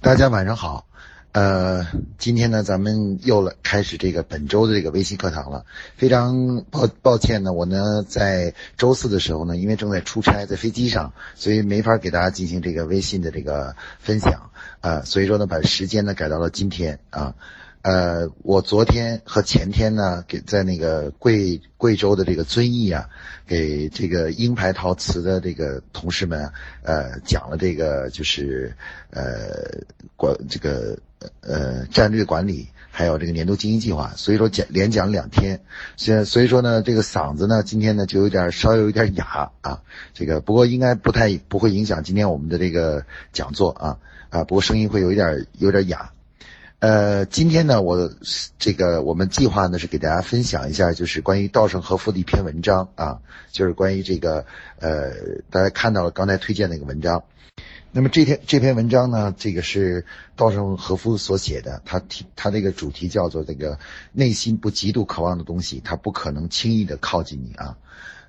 大家晚上好，呃，今天呢，咱们又来开始这个本周的这个微信课堂了。非常抱抱歉呢，我呢在周四的时候呢，因为正在出差，在飞机上，所以没法给大家进行这个微信的这个分享啊，所以说呢，把时间呢改到了今天啊。呃我昨天和前天呢，给在那个贵贵州的这个遵义啊，给这个鹰牌陶瓷的这个同事们，呃，讲了这个就是呃管这个呃战略管理，还有这个年度经营计划，所以说讲连讲两天，现所以说呢，这个嗓子呢，今天呢就有点稍微有点哑啊，这个不过应该不太不会影响今天我们的这个讲座啊啊，不过声音会有一点有点哑。呃，今天呢，我这个我们计划呢是给大家分享一下，就是关于稻盛和夫的一篇文章啊，就是关于这个呃，大家看到了刚才推荐那个文章。那么这篇这篇文章呢，这个是稻盛和夫所写的，他题他这个主题叫做这个内心不极度渴望的东西，他不可能轻易的靠近你啊。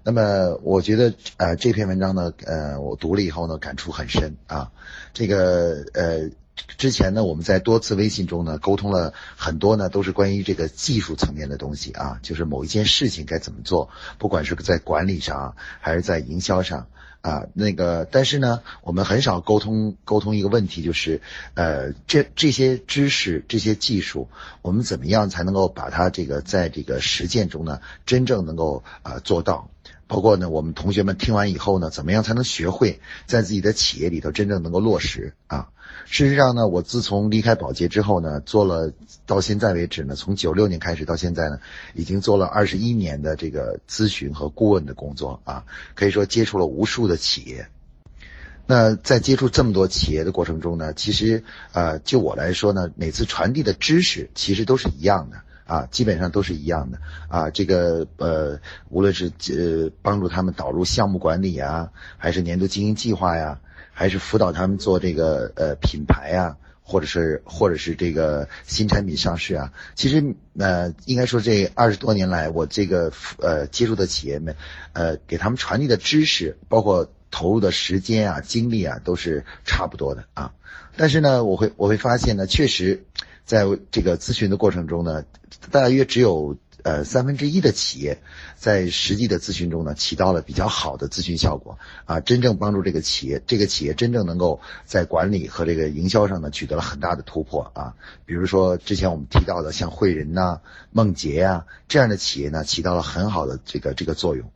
那么我觉得呃这篇文章呢，呃我读了以后呢，感触很深啊。这个呃。之前呢，我们在多次微信中呢沟通了很多呢，都是关于这个技术层面的东西啊，就是某一件事情该怎么做，不管是在管理上还是在营销上啊，那个，但是呢，我们很少沟通沟通一个问题，就是呃，这这些知识、这些技术，我们怎么样才能够把它这个在这个实践中呢，真正能够啊做到？包括呢，我们同学们听完以后呢，怎么样才能学会在自己的企业里头真正能够落实啊？事实上呢，我自从离开保洁之后呢，做了到现在为止呢，从九六年开始到现在呢，已经做了二十一年的这个咨询和顾问的工作啊，可以说接触了无数的企业。那在接触这么多企业的过程中呢，其实呃，就我来说呢，每次传递的知识其实都是一样的啊，基本上都是一样的啊。这个呃，无论是呃帮助他们导入项目管理啊，还是年度经营计划呀。还是辅导他们做这个呃品牌啊，或者是或者是这个新产品上市啊。其实呃，应该说这二十多年来，我这个呃接触的企业们，呃，给他们传递的知识，包括投入的时间啊、精力啊，都是差不多的啊。但是呢，我会我会发现呢，确实在这个咨询的过程中呢，大约只有。呃，三分之一的企业在实际的咨询中呢，起到了比较好的咨询效果啊，真正帮助这个企业，这个企业真正能够在管理和这个营销上呢，取得了很大的突破啊。比如说之前我们提到的像汇仁呐、梦洁呀这样的企业呢，起到了很好的这个这个作用。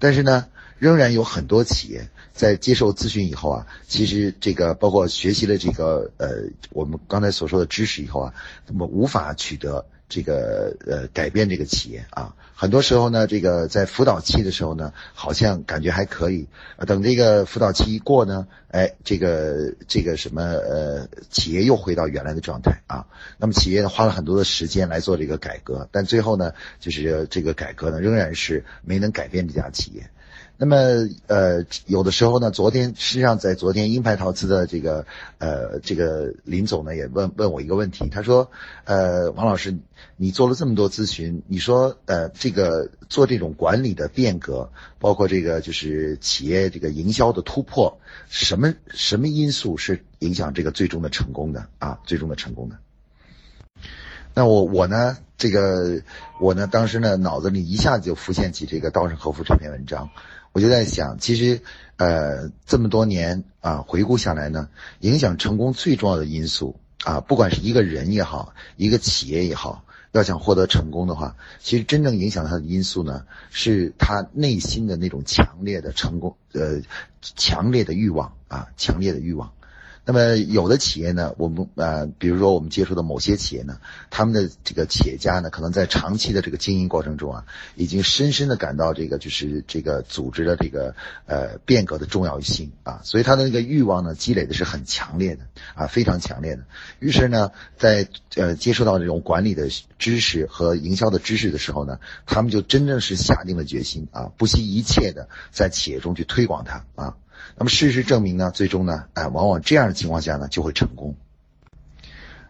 但是呢，仍然有很多企业在接受咨询以后啊，其实这个包括学习了这个呃我们刚才所说的知识以后啊，那么无法取得。这个呃，改变这个企业啊，很多时候呢，这个在辅导期的时候呢，好像感觉还可以，等这个辅导期一过呢，哎，这个这个什么呃，企业又回到原来的状态啊。那么企业呢，花了很多的时间来做这个改革，但最后呢，就是这个改革呢，仍然是没能改变这家企业。那么，呃，有的时候呢，昨天实际上在昨天鹰牌陶瓷的这个，呃，这个林总呢也问问我一个问题，他说，呃，王老师，你做了这么多咨询，你说，呃，这个做这种管理的变革，包括这个就是企业这个营销的突破，什么什么因素是影响这个最终的成功的啊？最终的成功的？那我我呢，这个我呢，当时呢，脑子里一下子就浮现起这个稻盛和夫这篇文章。我就在想，其实，呃，这么多年啊，回顾下来呢，影响成功最重要的因素啊，不管是一个人也好，一个企业也好，要想获得成功的话，其实真正影响他的因素呢，是他内心的那种强烈的成功，呃，强烈的欲望啊，强烈的欲望。那么有的企业呢，我们呃，比如说我们接触的某些企业呢，他们的这个企业家呢，可能在长期的这个经营过程中啊，已经深深的感到这个就是这个组织的这个呃变革的重要性啊，所以他的那个欲望呢，积累的是很强烈的啊，非常强烈的。于是呢，在呃接触到这种管理的知识和营销的知识的时候呢，他们就真正是下定了决心啊，不惜一切的在企业中去推广它啊。那么事实证明呢，最终呢，哎，往往这样的情况下呢，就会成功。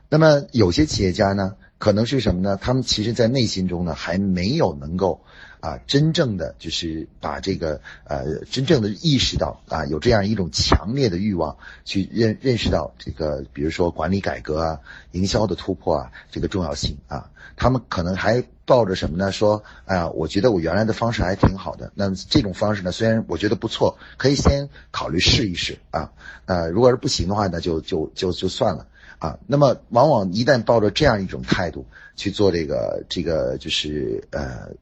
那么有些企业家呢，可能是什么呢？他们其实在内心中呢，还没有能够啊，真正的就是把这个呃，真正的意识到啊，有这样一种强烈的欲望去认认识到这个，比如说管理改革啊、营销的突破啊，这个重要性啊，他们可能还抱着什么呢？说，哎呀，我觉得我原来的方式还挺好的，那这种方式呢，虽然我觉得不错，可以先考虑试一试啊，呃，如果是不行的话，那就就就就算了。啊，那么往往一旦抱着这样一种态度去做这个这个就是呃，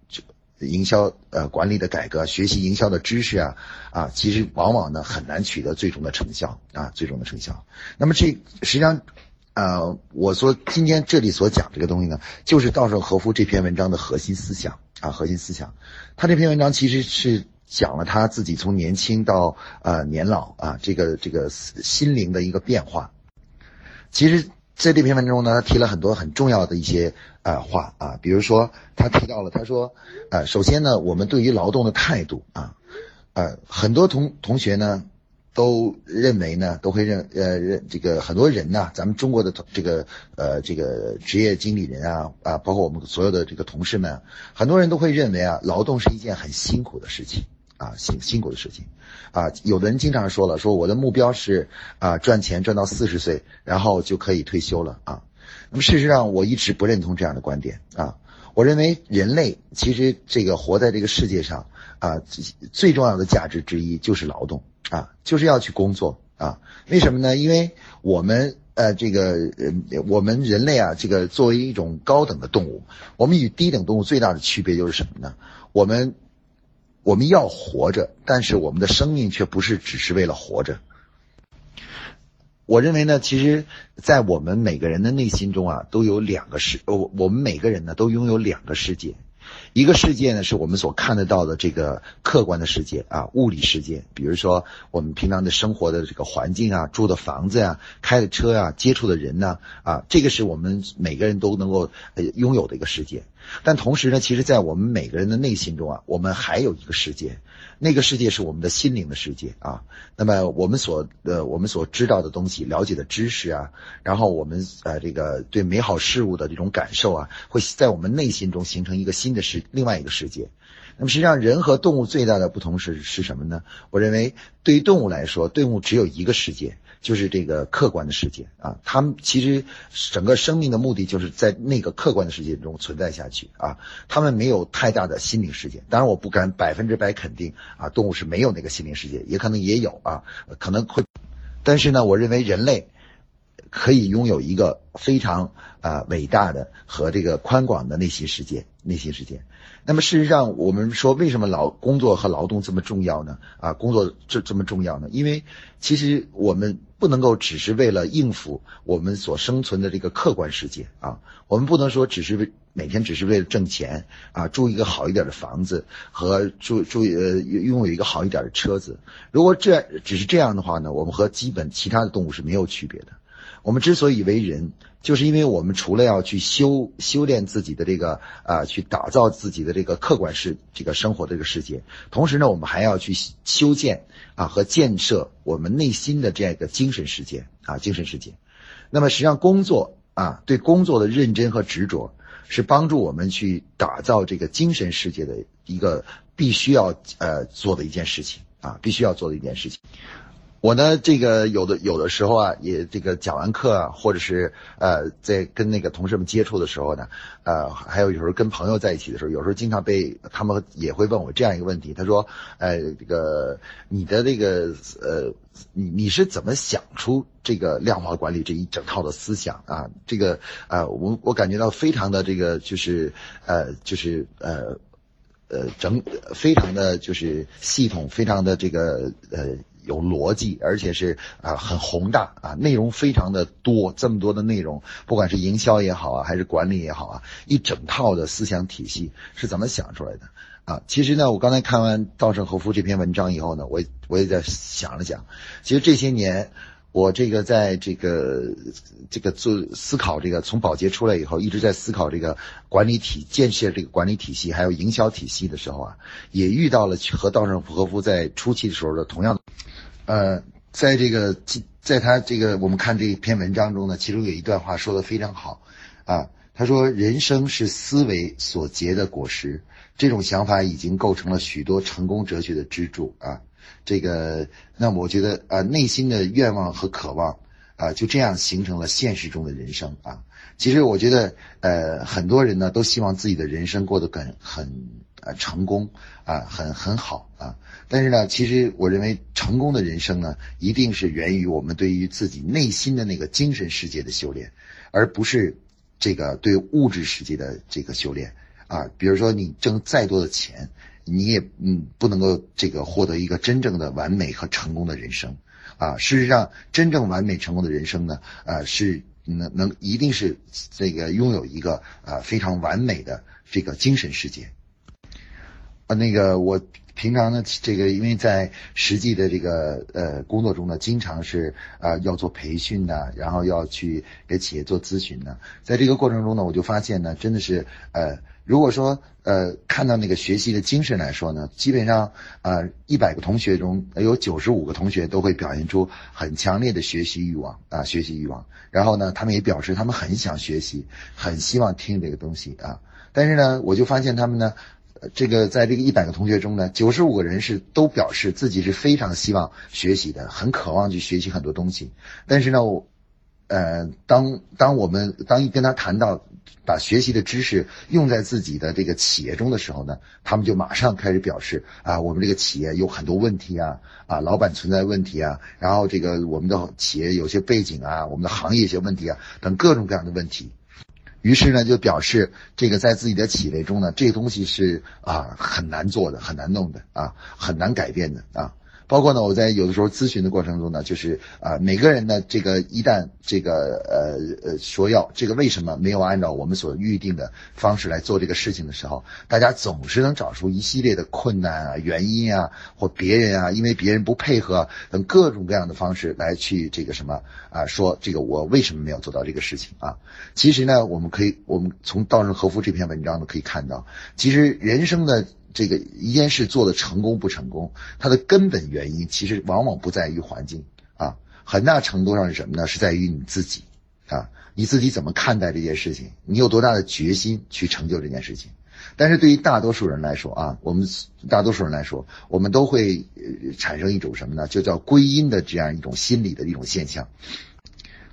营销呃管理的改革，学习营销的知识啊啊，其实往往呢很难取得最终的成效啊，最终的成效。那么这实际上，呃，我说今天这里所讲这个东西呢，就是稻盛和夫这篇文章的核心思想啊，核心思想。他这篇文章其实是讲了他自己从年轻到呃年老啊，这个这个心灵的一个变化。其实，在这篇文中呢，他提了很多很重要的一些呃话啊，比如说他提到了，他说，呃，首先呢，我们对于劳动的态度啊，呃，很多同同学呢都认为呢，都会认呃认这个很多人呢，咱们中国的这个呃这个职业经理人啊啊，包括我们所有的这个同事们，很多人都会认为啊，劳动是一件很辛苦的事情。啊，辛辛苦的事情，啊，有的人经常说了，说我的目标是啊赚钱赚到四十岁，然后就可以退休了啊。那么事实上，我一直不认同这样的观点啊。我认为人类其实这个活在这个世界上啊，最重要的价值之一就是劳动啊，就是要去工作啊。为什么呢？因为我们呃这个呃我们人类啊，这个作为一种高等的动物，我们与低等动物最大的区别就是什么呢？我们。我们要活着，但是我们的生命却不是只是为了活着。我认为呢，其实，在我们每个人的内心中啊，都有两个世，我我们每个人呢，都拥有两个世界。一个世界呢，是我们所看得到的这个客观的世界啊，物理世界，比如说我们平常的生活的这个环境啊，住的房子呀，开的车呀，接触的人呢，啊，这个是我们每个人都能够呃拥有的一个世界。但同时呢，其实，在我们每个人的内心中啊，我们还有一个世界，那个世界是我们的心灵的世界啊。那么我们所呃我们所知道的东西、了解的知识啊，然后我们呃这个对美好事物的这种感受啊，会在我们内心中形成一个新的世另外一个世界。那么实际上，人和动物最大的不同是是什么呢？我认为，对于动物来说，动物只有一个世界。就是这个客观的世界啊，他们其实整个生命的目的就是在那个客观的世界中存在下去啊，他们没有太大的心灵世界。当然，我不敢百分之百肯定啊，动物是没有那个心灵世界，也可能也有啊，可能会。但是呢，我认为人类可以拥有一个非常啊伟大的和这个宽广的内心世界，内心世界。那么事实上，我们说为什么劳工作和劳动这么重要呢？啊，工作这这么重要呢？因为其实我们不能够只是为了应付我们所生存的这个客观世界啊，我们不能说只是为每天只是为了挣钱啊，住一个好一点的房子和住住呃拥有一个好一点的车子。如果这只是这样的话呢，我们和基本其他的动物是没有区别的。我们之所以为人，就是因为我们除了要去修修炼自己的这个啊，去打造自己的这个客观世这个生活这个世界，同时呢，我们还要去修建啊和建设我们内心的这样一个精神世界啊，精神世界。那么实际上，工作啊，对工作的认真和执着，是帮助我们去打造这个精神世界的一个必须要呃做的一件事情啊，必须要做的一件事情。我呢，这个有的有的时候啊，也这个讲完课啊，或者是呃，在跟那个同事们接触的时候呢，呃，还有有时候跟朋友在一起的时候，有时候经常被他们也会问我这样一个问题，他说，呃，这个你的这个呃，你你是怎么想出这个量化管理这一整套的思想啊？这个啊，我我感觉到非常的这个就是呃，就是呃，呃，整非常的就是系统，非常的这个呃。有逻辑，而且是啊很宏大啊，内容非常的多，这么多的内容，不管是营销也好啊，还是管理也好啊，一整套的思想体系是怎么想出来的啊？其实呢，我刚才看完稻盛和夫这篇文章以后呢，我也我也在想了想，其实这些年我这个在这个这个做思考这个从保洁出来以后，一直在思考这个管理体建设这个管理体系还有营销体系的时候啊，也遇到了和稻盛和夫在初期的时候的同样的。呃，在这个在他这个我们看这篇文章中呢，其中有一段话说的非常好，啊，他说：“人生是思维所结的果实，这种想法已经构成了许多成功哲学的支柱啊。这个，那我觉得啊，内心的愿望和渴望啊，就这样形成了现实中的人生啊。其实我觉得，呃，很多人呢都希望自己的人生过得很很呃成功啊，很很好啊。但是呢，其实我认为成功的人生呢，一定是源于我们对于自己内心的那个精神世界的修炼，而不是这个对物质世界的这个修炼啊。比如说，你挣再多的钱。你也嗯不能够这个获得一个真正的完美和成功的人生，啊，事实上真正完美成功的人生呢，啊是能能一定是这个拥有一个啊非常完美的这个精神世界，那个我平常呢这个因为在实际的这个呃工作中呢，经常是啊要做培训的，然后要去给企业做咨询的，在这个过程中呢，我就发现呢，真的是呃。如果说呃看到那个学习的精神来说呢，基本上啊一百个同学中有九十五个同学都会表现出很强烈的学习欲望啊学习欲望，然后呢他们也表示他们很想学习，很希望听这个东西啊，但是呢我就发现他们呢，这个在这个一百个同学中呢，九十五个人是都表示自己是非常希望学习的，很渴望去学习很多东西，但是呢我。呃，当当我们当一跟他谈到把学习的知识用在自己的这个企业中的时候呢，他们就马上开始表示啊，我们这个企业有很多问题啊，啊，老板存在问题啊，然后这个我们的企业有些背景啊，我们的行业一些问题啊，等各种各样的问题，于是呢就表示这个在自己的体内中呢，这东西是啊很难做的，很难弄的啊，很难改变的啊。包括呢，我在有的时候咨询的过程中呢，就是啊，每个人呢，这个一旦这个呃呃说要这个为什么没有按照我们所预定的方式来做这个事情的时候，大家总是能找出一系列的困难啊、原因啊，或别人啊，因为别人不配合等各种各样的方式来去这个什么啊，说这个我为什么没有做到这个事情啊？其实呢，我们可以我们从稻盛和夫这篇文章呢可以看到，其实人生的。这个一件事做的成功不成功，它的根本原因其实往往不在于环境啊，很大程度上是什么呢？是在于你自己啊，你自己怎么看待这件事情，你有多大的决心去成就这件事情。但是对于大多数人来说啊，我们大多数人来说，我们都会产生一种什么呢？就叫归因的这样一种心理的一种现象。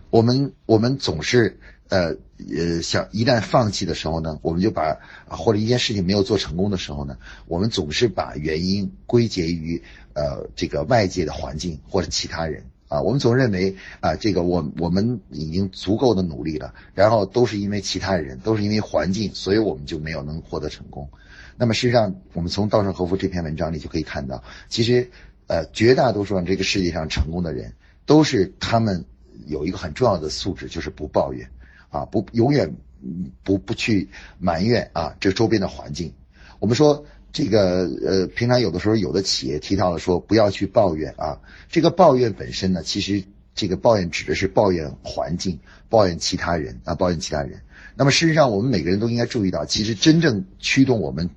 我们我们总是。呃呃，想一旦放弃的时候呢，我们就把或者一件事情没有做成功的时候呢，我们总是把原因归结于呃这个外界的环境或者其他人啊，我们总认为啊这个我我们已经足够的努力了，然后都是因为其他人，都是因为环境，所以我们就没有能获得成功。那么事实上，我们从稻盛和夫这篇文章里就可以看到，其实呃绝大多数这个世界上成功的人，都是他们有一个很重要的素质，就是不抱怨。啊，不，永远不不去埋怨啊，这周边的环境。我们说这个呃，平常有的时候有的企业提到了说不要去抱怨啊，这个抱怨本身呢，其实这个抱怨指的是抱怨环境、抱怨其他人啊，抱怨其他人。那么事实上，我们每个人都应该注意到，其实真正驱动我们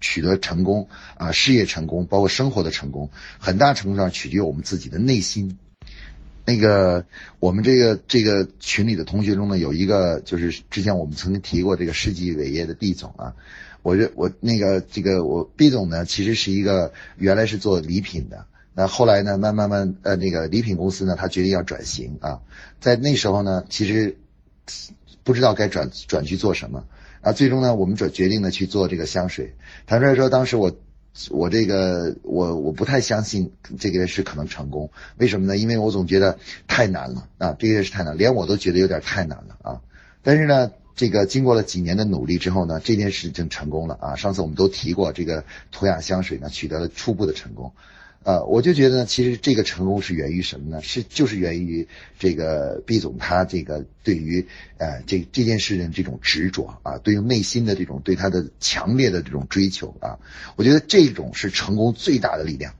取得成功啊，事业成功，包括生活的成功，很大程度上取决于我们自己的内心。那个，我们这个这个群里的同学中呢，有一个就是之前我们曾经提过这个世纪伟业的毕总啊，我这我那个这个我毕总呢，其实是一个原来是做礼品的，那后来呢，慢慢慢呃那个礼品公司呢，他决定要转型啊，在那时候呢，其实不知道该转转去做什么。啊，最终呢，我们转决定呢去做这个香水，坦率说，当时我。我这个我我不太相信这个事可能成功，为什么呢？因为我总觉得太难了啊，这件事太难，连我都觉得有点太难了啊。但是呢，这个经过了几年的努力之后呢，这件事情成功了啊。上次我们都提过，这个图雅香水呢取得了初步的成功。呃，我就觉得，其实这个成功是源于什么呢？是就是源于这个毕总他这个对于呃这这件事情这种执着啊，对于内心的这种对他的强烈的这种追求啊，我觉得这种是成功最大的力量。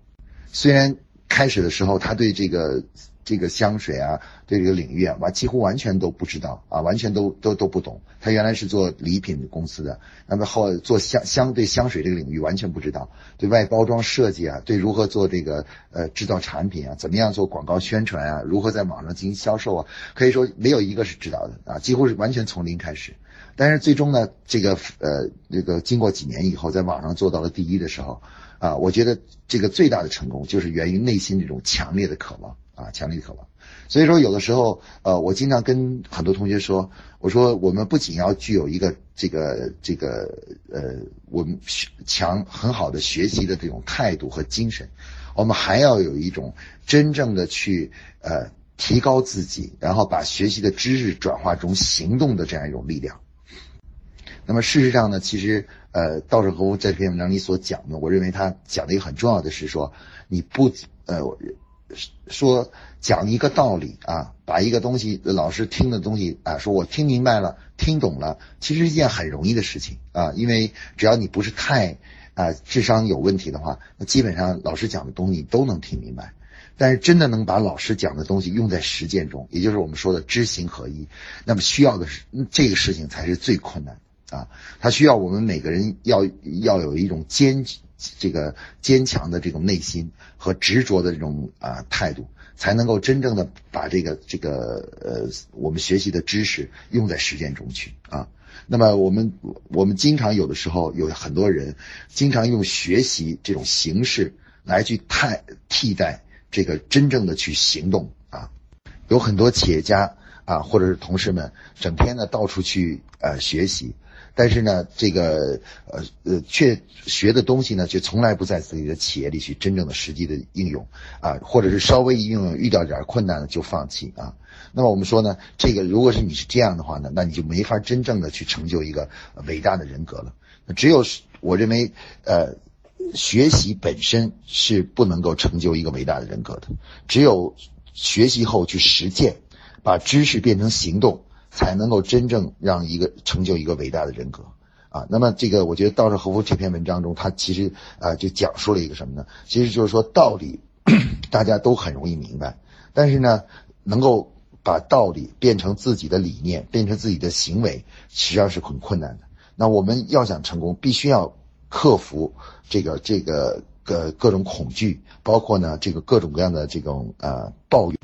虽然开始的时候他对这个这个香水啊，对这个领域啊，完几乎完全都不知道啊，完全都都都不懂。他原来是做礼品公司的，那么后做香香对香水这个领域完全不知道，对外包装设计啊，对如何做这个呃制造产品啊，怎么样做广告宣传啊，如何在网上进行销售啊，可以说没有一个是知道的啊，几乎是完全从零开始。但是最终呢，这个呃这个经过几年以后，在网上做到了第一的时候。啊，我觉得这个最大的成功就是源于内心这种强烈的渴望啊，强烈的渴望。所以说，有的时候，呃，我经常跟很多同学说，我说我们不仅要具有一个这个这个呃，我们强很好的学习的这种态度和精神，我们还要有一种真正的去呃提高自己，然后把学习的知识转化成行动的这样一种力量。那么事实上呢，其实呃，稻盛和夫在这篇文章里所讲的，我认为他讲的一个很重要的是说，你不呃说讲一个道理啊，把一个东西老师听的东西啊，说我听明白了，听懂了，其实是一件很容易的事情啊，因为只要你不是太啊智商有问题的话，那基本上老师讲的东西你都能听明白。但是真的能把老师讲的东西用在实践中，也就是我们说的知行合一，那么需要的是这个事情才是最困难。啊，它需要我们每个人要要有一种坚这个坚强的这种内心和执着的这种啊态度，才能够真正的把这个这个呃我们学习的知识用在实践中去啊。那么我们我们经常有的时候有很多人经常用学习这种形式来去替替代这个真正的去行动啊。有很多企业家啊或者是同事们整天呢到处去呃学习。但是呢，这个呃呃，却学的东西呢，却从来不在自己的企业里去真正的实际的应用啊，或者是稍微应用遇到点困难了就放弃啊。那么我们说呢，这个如果是你是这样的话呢，那你就没法真正的去成就一个伟大的人格了。只有我认为，呃，学习本身是不能够成就一个伟大的人格的，只有学习后去实践，把知识变成行动。才能够真正让一个成就一个伟大的人格啊！那么这个，我觉得稻盛和夫这篇文章中，他其实啊就讲述了一个什么呢？其实就是说道理 大家都很容易明白，但是呢，能够把道理变成自己的理念，变成自己的行为，实际上是很困难的。那我们要想成功，必须要克服这个这个各各种恐惧，包括呢这个各种各样的这种呃抱怨。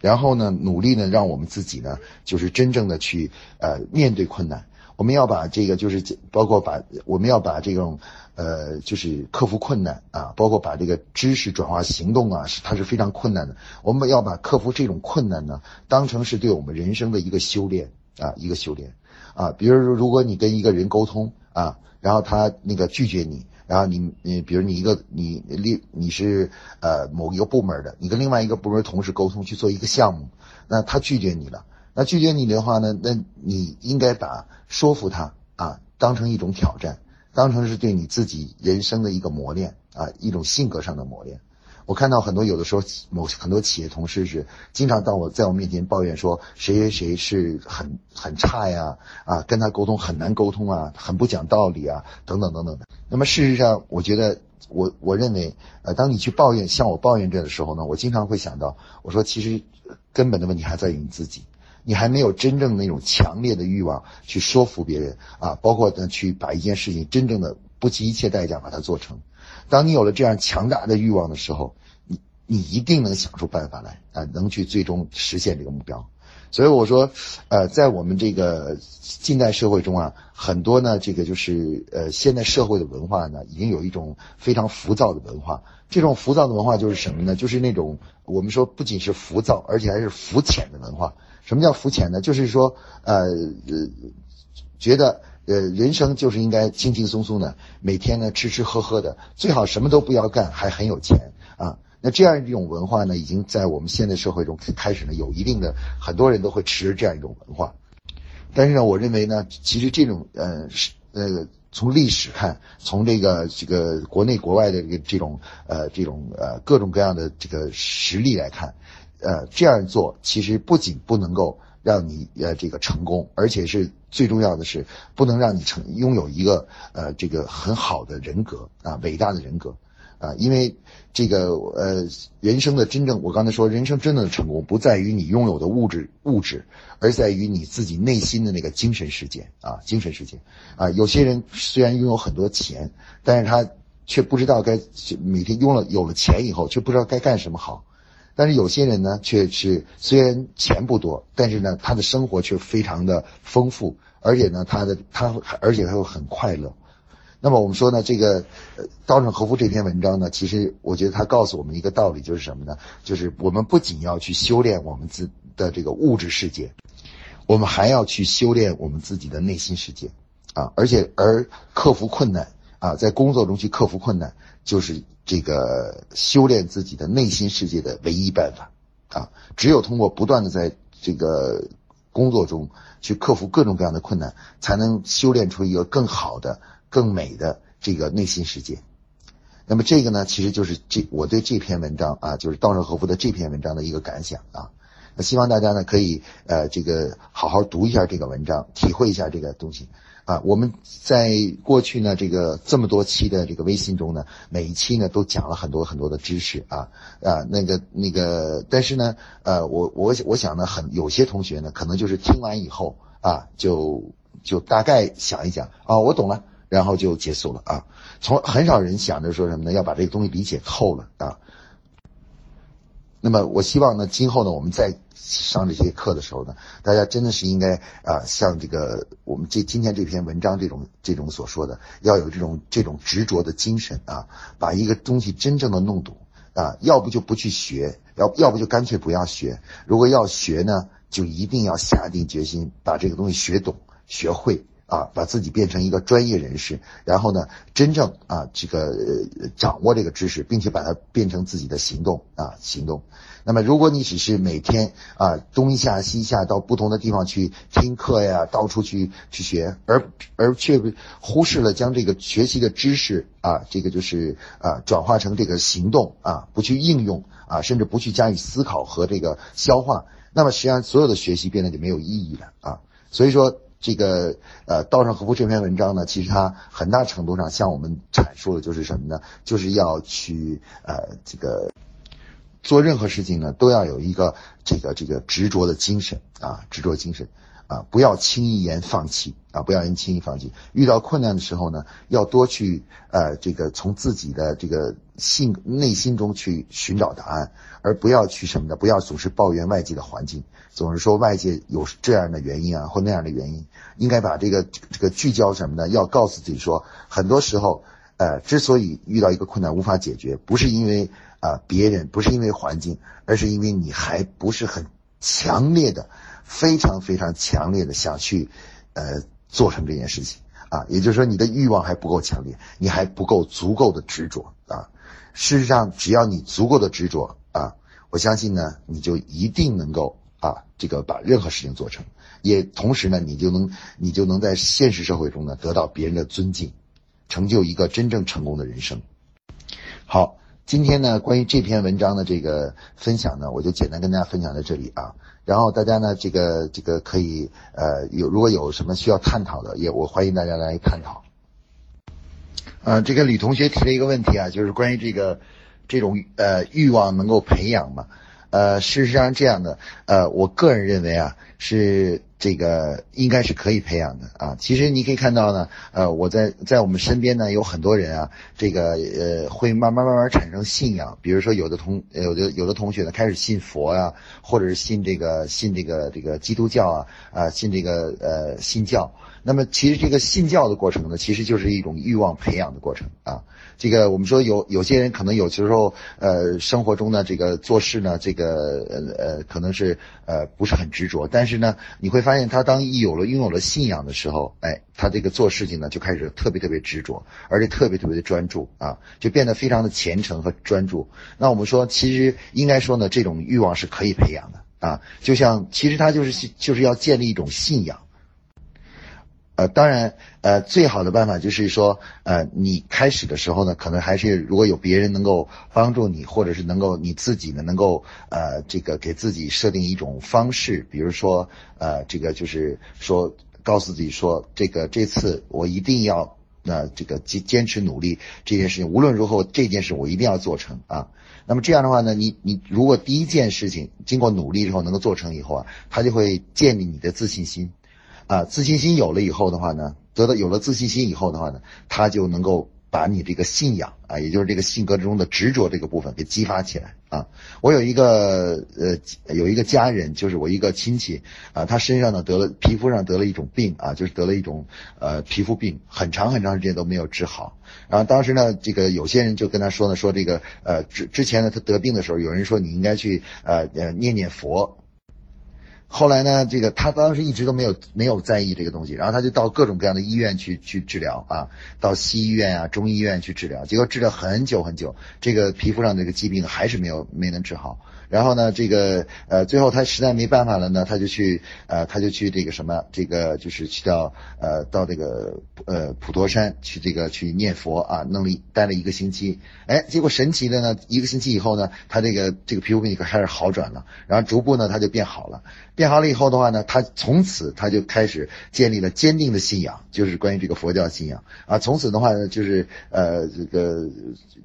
然后呢，努力呢，让我们自己呢，就是真正的去呃面对困难。我们要把这个就是包括把我们要把这种呃就是克服困难啊，包括把这个知识转化行动啊，是它是非常困难的。我们要把克服这种困难呢，当成是对我们人生的一个修炼啊，一个修炼啊。比如说，如果你跟一个人沟通啊，然后他那个拒绝你。然后你你比如你一个你另你是呃某一个部门的，你跟另外一个部门同事沟通去做一个项目，那他拒绝你了，那拒绝你的话呢，那你应该把说服他啊当成一种挑战，当成是对你自己人生的一个磨练啊一种性格上的磨练。我看到很多有的时候某很多企业同事是经常到我在我面前抱怨说谁谁谁是很很差呀啊跟他沟通很难沟通啊很不讲道理啊等等等等的。那么事实上，我觉得我我认为呃当你去抱怨向我抱怨这的时候呢，我经常会想到我说其实根本的问题还在于你自己，你还没有真正那种强烈的欲望去说服别人啊，包括呢去把一件事情真正的不计一切代价把它做成。当你有了这样强大的欲望的时候，你你一定能想出办法来啊，能去最终实现这个目标。所以我说，呃，在我们这个近代社会中啊，很多呢，这个就是呃，现代社会的文化呢，已经有一种非常浮躁的文化。这种浮躁的文化就是什么呢？就是那种我们说不仅是浮躁，而且还是浮浅的文化。什么叫浮浅呢？就是说，呃呃，觉得。呃，人生就是应该轻轻松松的，每天呢吃吃喝喝的，最好什么都不要干，还很有钱啊。那这样一种文化呢，已经在我们现在社会中开始呢有一定的，很多人都会持这样一种文化。但是呢，我认为呢，其实这种呃是呃从历史看，从这个这个国内国外的这个这种呃这种呃各种各样的这个实力来看，呃这样做其实不仅不能够。让你呃这个成功，而且是最重要的是不能让你成拥有一个呃这个很好的人格啊伟大的人格啊，因为这个呃，人生的真正，我刚才说，人生真正的成功不在于你拥有的物质物质，而在于你自己内心的那个精神世界啊，精神世界啊。有些人虽然拥有很多钱，但是他却不知道该每天用了有了钱以后，却不知道该干什么好。但是有些人呢，却是虽然钱不多，但是呢，他的生活却非常的丰富，而且呢，他的他而且他又很快乐。那么我们说呢，这个呃，稻盛和夫这篇文章呢，其实我觉得他告诉我们一个道理，就是什么呢？就是我们不仅要去修炼我们自的这个物质世界，我们还要去修炼我们自己的内心世界，啊，而且而克服困难啊，在工作中去克服困难，就是这个修炼自己的内心世界的唯一办法，啊，只有通过不断的在这个工作中去克服各种各样的困难，才能修炼出一个更好的。更美的这个内心世界，那么这个呢，其实就是这我对这篇文章啊，就是稻盛和夫的这篇文章的一个感想啊。那希望大家呢可以呃这个好好读一下这个文章，体会一下这个东西啊。我们在过去呢这个这么多期的这个微信中呢，每一期呢都讲了很多很多的知识啊啊那个那个，但是呢呃我我我想呢很有些同学呢可能就是听完以后啊就就大概想一想啊我懂了。然后就结束了啊！从很少人想着说什么呢？要把这个东西理解透了啊。那么我希望呢，今后呢，我们在上这些课的时候呢，大家真的是应该啊，像这个我们这今天这篇文章这种这种所说的，要有这种这种执着的精神啊，把一个东西真正的弄懂啊，要不就不去学，要要不就干脆不要学。如果要学呢，就一定要下定决心把这个东西学懂、学会。啊，把自己变成一个专业人士，然后呢，真正啊这个掌握这个知识，并且把它变成自己的行动啊行动。那么，如果你只是每天啊东一下西下到不同的地方去听课呀，到处去去学，而而却忽视了将这个学习的知识啊这个就是啊转化成这个行动啊，不去应用啊，甚至不去加以思考和这个消化，那么实际上所有的学习变得就没有意义了啊。所以说。这个呃，稻盛和夫这篇文章呢，其实它很大程度上向我们阐述的就是什么呢？就是要去呃，这个做任何事情呢，都要有一个这个这个执着的精神啊，执着精神啊，不要轻易言放弃啊，不要言轻易放弃。遇到困难的时候呢，要多去呃，这个从自己的这个性内心中去寻找答案，而不要去什么呢？不要总是抱怨外界的环境。总是说外界有这样的原因啊，或那样的原因，应该把这个这个聚焦什么呢？要告诉自己说，很多时候，呃，之所以遇到一个困难无法解决，不是因为啊别人，不是因为环境，而是因为你还不是很强烈的、非常非常强烈的想去，呃，做成这件事情啊。也就是说，你的欲望还不够强烈，你还不够足够的执着啊。事实上，只要你足够的执着啊，我相信呢，你就一定能够。啊，这个把任何事情做成，也同时呢，你就能你就能在现实社会中呢得到别人的尊敬，成就一个真正成功的人生。好，今天呢关于这篇文章的这个分享呢，我就简单跟大家分享在这里啊。然后大家呢这个这个可以呃有如果有什么需要探讨的，也我欢迎大家来探讨。呃，这个李同学提了一个问题啊，就是关于这个这种呃欲望能够培养吗？呃，事实上这样的，呃，我个人认为啊，是这个应该是可以培养的啊。其实你可以看到呢，呃，我在在我们身边呢有很多人啊，这个呃会慢慢慢慢产生信仰。比如说有的同有的有的同学呢开始信佛呀，或者是信这个信这个这个基督教啊啊信这个呃信教。那么其实这个信教的过程呢，其实就是一种欲望培养的过程啊。这个我们说有有些人可能有时候呃生活中呢这个做事呢这个呃呃可能是呃不是很执着，但是呢你会发现他当一有了拥有了信仰的时候，哎，他这个做事情呢就开始特别特别执着，而且特别特别的专注啊，就变得非常的虔诚和专注。那我们说其实应该说呢这种欲望是可以培养的啊，就像其实他就是就是要建立一种信仰。呃，当然，呃，最好的办法就是说，呃，你开始的时候呢，可能还是如果有别人能够帮助你，或者是能够你自己呢，能够呃，这个给自己设定一种方式，比如说，呃，这个就是说，告诉自己说，这个这次我一定要那这个坚坚持努力这件事情，无论如何这件事我一定要做成啊。那么这样的话呢，你你如果第一件事情经过努力之后能够做成以后啊，他就会建立你的自信心，啊，自信心有了以后的话呢，得到有了自信心以后的话呢，他就能够。把你这个信仰啊，也就是这个性格中的执着这个部分给激发起来啊！我有一个呃，有一个家人，就是我一个亲戚啊，他身上呢得了皮肤上得了一种病啊，就是得了一种呃皮肤病，很长很长时间都没有治好。然后当时呢，这个有些人就跟他说呢，说这个呃之之前呢他得病的时候，有人说你应该去呃呃念念佛。后来呢，这个他当时一直都没有没有在意这个东西，然后他就到各种各样的医院去去治疗啊，到西医院啊、中医院去治疗，结果治疗很久很久，这个皮肤上这个疾病还是没有没能治好。然后呢，这个呃，最后他实在没办法了呢，他就去呃，他就去这个什么，这个就是去到呃，到这个呃普陀山去这个去念佛啊，弄了待了一个星期，哎，结果神奇的呢，一个星期以后呢，他这个这个皮肤病就开始好转了，然后逐步呢他就变好了，变好了以后的话呢，他从此他就开始建立了坚定的信仰，就是关于这个佛教信仰啊，从此的话呢，就是呃这个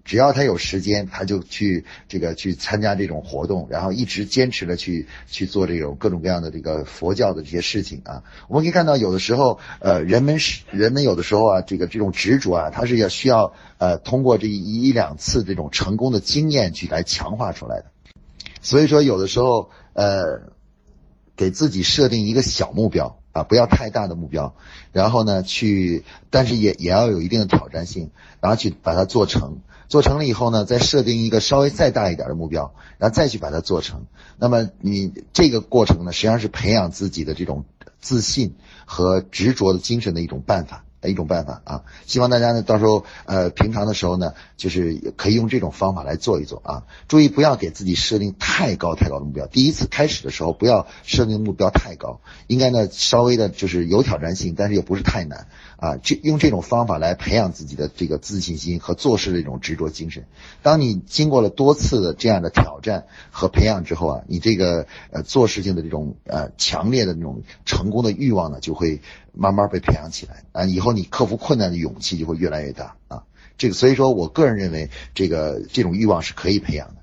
只要他有时间，他就去这个去参加这种活动。然后一直坚持的去去做这种各种各样的这个佛教的这些事情啊，我们可以看到有的时候，呃，人们是人们有的时候啊，这个这种执着啊，它是要需要呃通过这一一两次这种成功的经验去来强化出来的。所以说有的时候呃，给自己设定一个小目标啊，不要太大的目标，然后呢去，但是也也要有一定的挑战性，然后去把它做成。做成了以后呢，再设定一个稍微再大一点的目标，然后再去把它做成。那么你这个过程呢，实际上是培养自己的这种自信和执着的精神的一种办法。的一种办法啊，希望大家呢到时候呃平常的时候呢，就是可以用这种方法来做一做啊。注意不要给自己设定太高太高的目标。第一次开始的时候不要设定目标太高，应该呢稍微的就是有挑战性，但是又不是太难啊。这用这种方法来培养自己的这个自信心和做事的一种执着精神。当你经过了多次的这样的挑战和培养之后啊，你这个呃做事情的这种呃强烈的那种成功的欲望呢就会。慢慢被培养起来啊，以后你克服困难的勇气就会越来越大啊。这个，所以说我个人认为，这个这种欲望是可以培养的。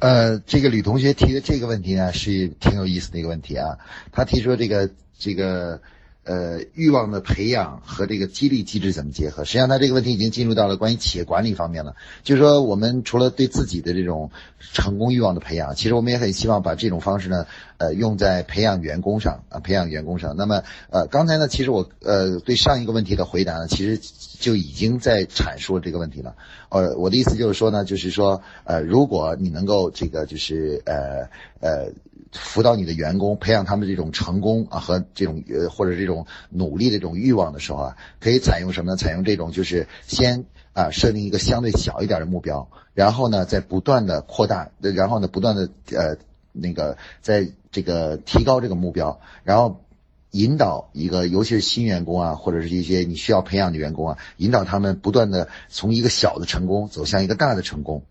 呃，这个吕同学提的这个问题呢，是挺有意思的一个问题啊。他提出这个这个。呃，欲望的培养和这个激励机制怎么结合？实际上，他这个问题已经进入到了关于企业管理方面了。就是说，我们除了对自己的这种成功欲望的培养，其实我们也很希望把这种方式呢，呃，用在培养员工上啊，培养员工上。那么，呃，刚才呢，其实我呃对上一个问题的回答呢，其实就已经在阐述这个问题了。呃，我的意思就是说呢，就是说，呃，如果你能够这个就是呃呃。辅导你的员工，培养他们这种成功啊和这种呃或者这种努力的这种欲望的时候啊，可以采用什么呢？采用这种就是先啊设定一个相对小一点的目标，然后呢再不断的扩大，然后呢不断的呃那个在这个提高这个目标，然后引导一个尤其是新员工啊或者是一些你需要培养的员工啊，引导他们不断的从一个小的成功走向一个大的成功，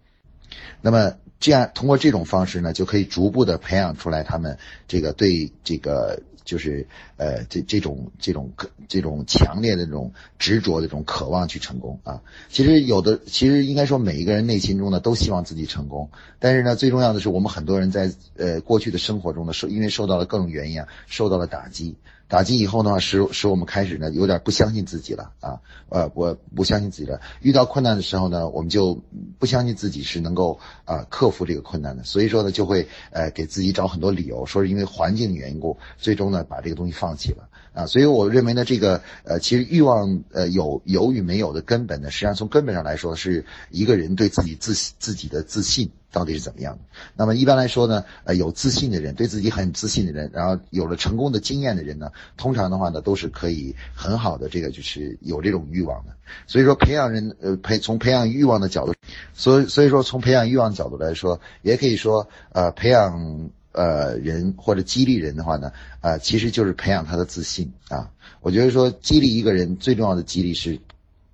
那么。这样通过这种方式呢，就可以逐步的培养出来他们这个对这个就是呃这这种这种这种强烈的这种执着的这种渴望去成功啊。其实有的其实应该说每一个人内心中呢都希望自己成功，但是呢最重要的是我们很多人在呃过去的生活中呢受因为受到了各种原因啊受到了打击。打击以后呢，使使我们开始呢有点不相信自己了啊，呃，我不相信自己了。遇到困难的时候呢，我们就不相信自己是能够啊克服这个困难的，所以说呢，就会呃给自己找很多理由，说是因为环境的缘故，最终呢把这个东西放弃了啊。所以我认为呢，这个呃其实欲望呃有有与没有的根本呢，实际上从根本上来说，是一个人对自己自自己的自信。到底是怎么样的？那么一般来说呢，呃，有自信的人，对自己很自信的人，然后有了成功的经验的人呢，通常的话呢，都是可以很好的这个就是有这种欲望的。所以说，培养人，呃，培从培养欲望的角度，所以所以说从培养欲望角度来说，也可以说，呃，培养呃人或者激励人的话呢，啊，其实就是培养他的自信啊。我觉得说激励一个人最重要的激励是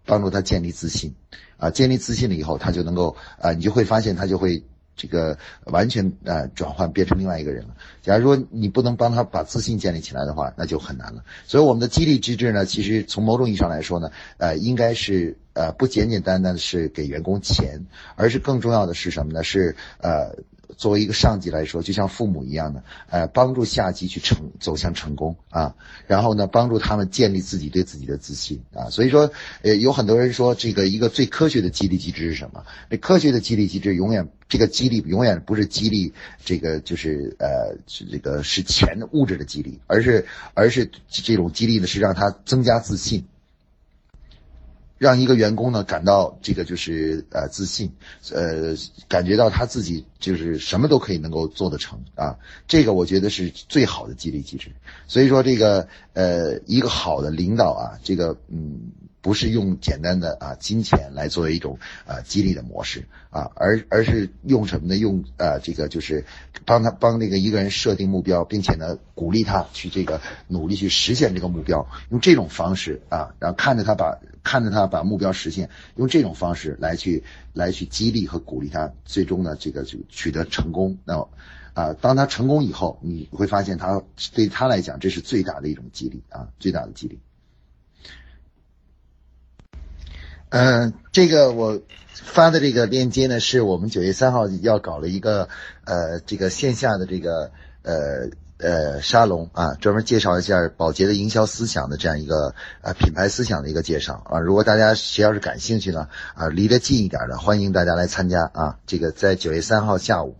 帮助他建立自信。啊，建立自信了以后，他就能够啊，你就会发现他就会这个完全呃转换变成另外一个人了。假如说你不能帮他把自信建立起来的话，那就很难了。所以我们的激励机制呢，其实从某种意义上来说呢，呃，应该是呃不简简单单的是给员工钱，而是更重要的是什么呢？是呃。作为一个上级来说，就像父母一样的，呃，帮助下级去成走向成功啊，然后呢，帮助他们建立自己对自己的自信啊。所以说，呃，有很多人说这个一个最科学的激励机制是什么？那科学的激励机制永远这个激励永远不是激励这个就是呃这个是钱物质的激励，而是而是这种激励呢是让他增加自信。让一个员工呢感到这个就是呃自信，呃感觉到他自己就是什么都可以能够做得成啊，这个我觉得是最好的激励机制。所以说这个呃一个好的领导啊，这个嗯不是用简单的啊金钱来作为一种啊激励的模式啊，而而是用什么呢？用呃这个就是帮他帮那个一个人设定目标，并且呢鼓励他去这个努力去实现这个目标，用这种方式啊，然后看着他把。看着他把目标实现，用这种方式来去来去激励和鼓励他，最终呢，这个就取得成功。那啊，当他成功以后，你会发现他对他来讲，这是最大的一种激励啊，最大的激励。嗯，这个我发的这个链接呢，是我们九月三号要搞了一个呃这个线下的这个呃。呃，沙龙啊，专门介绍一下宝洁的营销思想的这样一个呃品牌思想的一个介绍啊。如果大家谁要是感兴趣呢，啊，离得近一点的，欢迎大家来参加啊。这个在九月三号下午。